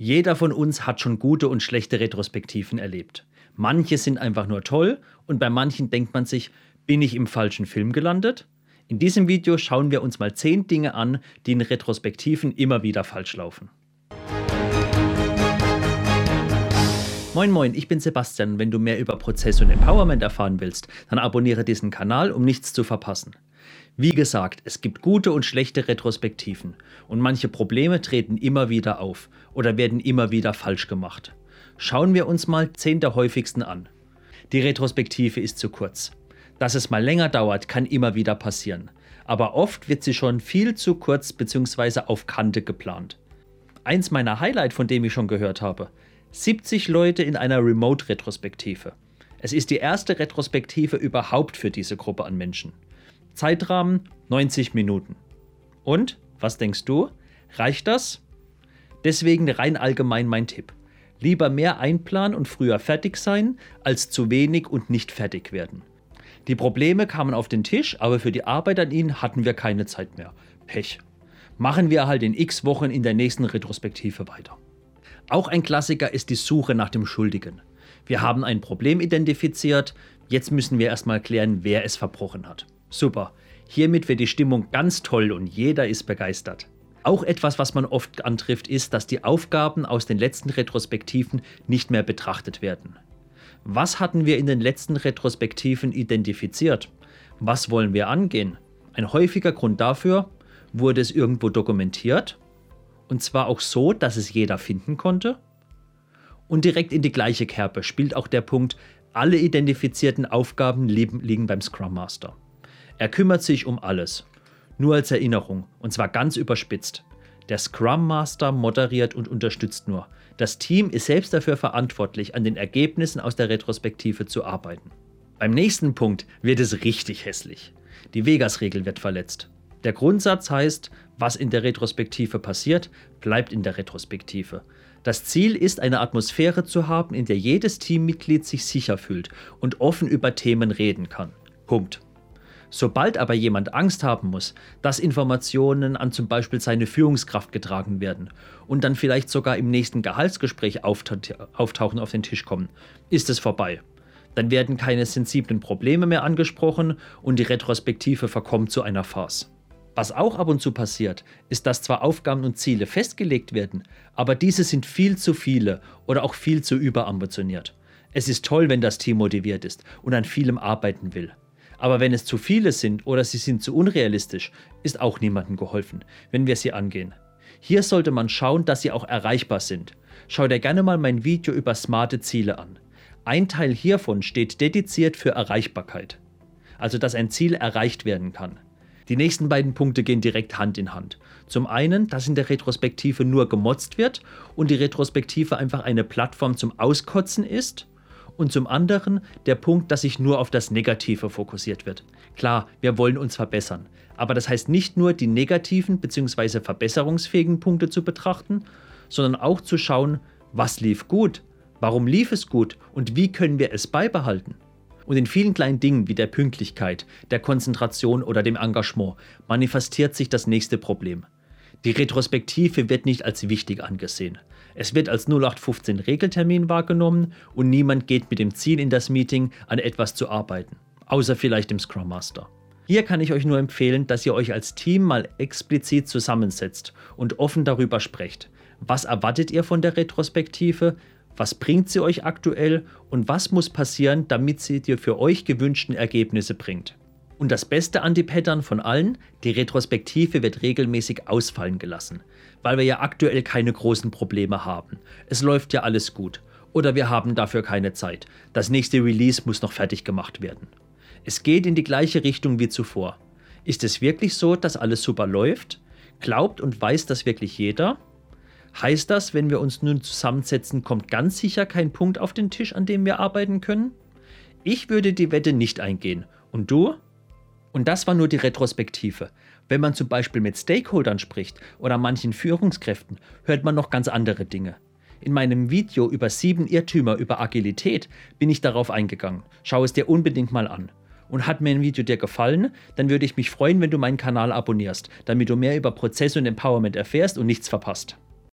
Jeder von uns hat schon gute und schlechte Retrospektiven erlebt. Manche sind einfach nur toll und bei manchen denkt man sich, bin ich im falschen Film gelandet? In diesem Video schauen wir uns mal 10 Dinge an, die in Retrospektiven immer wieder falsch laufen. Moin Moin, ich bin Sebastian. Wenn du mehr über Prozess und Empowerment erfahren willst, dann abonniere diesen Kanal, um nichts zu verpassen. Wie gesagt, es gibt gute und schlechte Retrospektiven und manche Probleme treten immer wieder auf oder werden immer wieder falsch gemacht. Schauen wir uns mal 10 der häufigsten an. Die Retrospektive ist zu kurz. Dass es mal länger dauert, kann immer wieder passieren. Aber oft wird sie schon viel zu kurz bzw. auf Kante geplant. Eins meiner Highlight, von dem ich schon gehört habe. 70 Leute in einer Remote-Retrospektive. Es ist die erste Retrospektive überhaupt für diese Gruppe an Menschen. Zeitrahmen 90 Minuten. Und, was denkst du? Reicht das? Deswegen rein allgemein mein Tipp. Lieber mehr einplanen und früher fertig sein, als zu wenig und nicht fertig werden. Die Probleme kamen auf den Tisch, aber für die Arbeit an ihnen hatten wir keine Zeit mehr. Pech. Machen wir halt in x Wochen in der nächsten Retrospektive weiter. Auch ein Klassiker ist die Suche nach dem Schuldigen. Wir haben ein Problem identifiziert, jetzt müssen wir erstmal klären, wer es verbrochen hat. Super. Hiermit wird die Stimmung ganz toll und jeder ist begeistert. Auch etwas, was man oft antrifft, ist, dass die Aufgaben aus den letzten Retrospektiven nicht mehr betrachtet werden. Was hatten wir in den letzten Retrospektiven identifiziert? Was wollen wir angehen? Ein häufiger Grund dafür, wurde es irgendwo dokumentiert? Und zwar auch so, dass es jeder finden konnte? Und direkt in die gleiche Kerbe spielt auch der Punkt, alle identifizierten Aufgaben liegen beim Scrum Master. Er kümmert sich um alles. Nur als Erinnerung, und zwar ganz überspitzt. Der Scrum Master moderiert und unterstützt nur. Das Team ist selbst dafür verantwortlich, an den Ergebnissen aus der Retrospektive zu arbeiten. Beim nächsten Punkt wird es richtig hässlich. Die Vegas-Regel wird verletzt. Der Grundsatz heißt, was in der Retrospektive passiert, bleibt in der Retrospektive. Das Ziel ist, eine Atmosphäre zu haben, in der jedes Teammitglied sich sicher fühlt und offen über Themen reden kann. Punkt. Sobald aber jemand Angst haben muss, dass Informationen an zum Beispiel seine Führungskraft getragen werden und dann vielleicht sogar im nächsten Gehaltsgespräch auftauchen auf den Tisch kommen, ist es vorbei. Dann werden keine sensiblen Probleme mehr angesprochen und die Retrospektive verkommt zu einer Farce. Was auch ab und zu passiert, ist, dass zwar Aufgaben und Ziele festgelegt werden, aber diese sind viel zu viele oder auch viel zu überambitioniert. Es ist toll, wenn das Team motiviert ist und an vielem arbeiten will. Aber wenn es zu viele sind oder sie sind zu unrealistisch, ist auch niemandem geholfen, wenn wir sie angehen. Hier sollte man schauen, dass sie auch erreichbar sind. Schau dir gerne mal mein Video über smarte Ziele an. Ein Teil hiervon steht dediziert für Erreichbarkeit. Also dass ein Ziel erreicht werden kann. Die nächsten beiden Punkte gehen direkt Hand in Hand. Zum einen, dass in der Retrospektive nur gemotzt wird und die Retrospektive einfach eine Plattform zum Auskotzen ist und zum anderen der Punkt, dass sich nur auf das Negative fokussiert wird. Klar, wir wollen uns verbessern, aber das heißt nicht nur die negativen bzw. verbesserungsfähigen Punkte zu betrachten, sondern auch zu schauen, was lief gut, warum lief es gut und wie können wir es beibehalten. Und in vielen kleinen Dingen wie der Pünktlichkeit, der Konzentration oder dem Engagement manifestiert sich das nächste Problem. Die Retrospektive wird nicht als wichtig angesehen. Es wird als 0815 Regeltermin wahrgenommen und niemand geht mit dem Ziel in das Meeting, an etwas zu arbeiten. Außer vielleicht dem Scrum Master. Hier kann ich euch nur empfehlen, dass ihr euch als Team mal explizit zusammensetzt und offen darüber sprecht. Was erwartet ihr von der Retrospektive? Was bringt sie euch aktuell? Und was muss passieren, damit sie die für euch gewünschten Ergebnisse bringt? Und das beste Anti-Pattern von allen, die Retrospektive wird regelmäßig ausfallen gelassen, weil wir ja aktuell keine großen Probleme haben. Es läuft ja alles gut. Oder wir haben dafür keine Zeit. Das nächste Release muss noch fertig gemacht werden. Es geht in die gleiche Richtung wie zuvor. Ist es wirklich so, dass alles super läuft? Glaubt und weiß das wirklich jeder? Heißt das, wenn wir uns nun zusammensetzen, kommt ganz sicher kein Punkt auf den Tisch, an dem wir arbeiten können? Ich würde die Wette nicht eingehen. Und du? Und das war nur die Retrospektive. Wenn man zum Beispiel mit Stakeholdern spricht oder manchen Führungskräften, hört man noch ganz andere Dinge. In meinem Video über sieben Irrtümer über Agilität bin ich darauf eingegangen. Schau es dir unbedingt mal an. Und hat mir ein Video dir gefallen, dann würde ich mich freuen, wenn du meinen Kanal abonnierst, damit du mehr über Prozesse und Empowerment erfährst und nichts verpasst.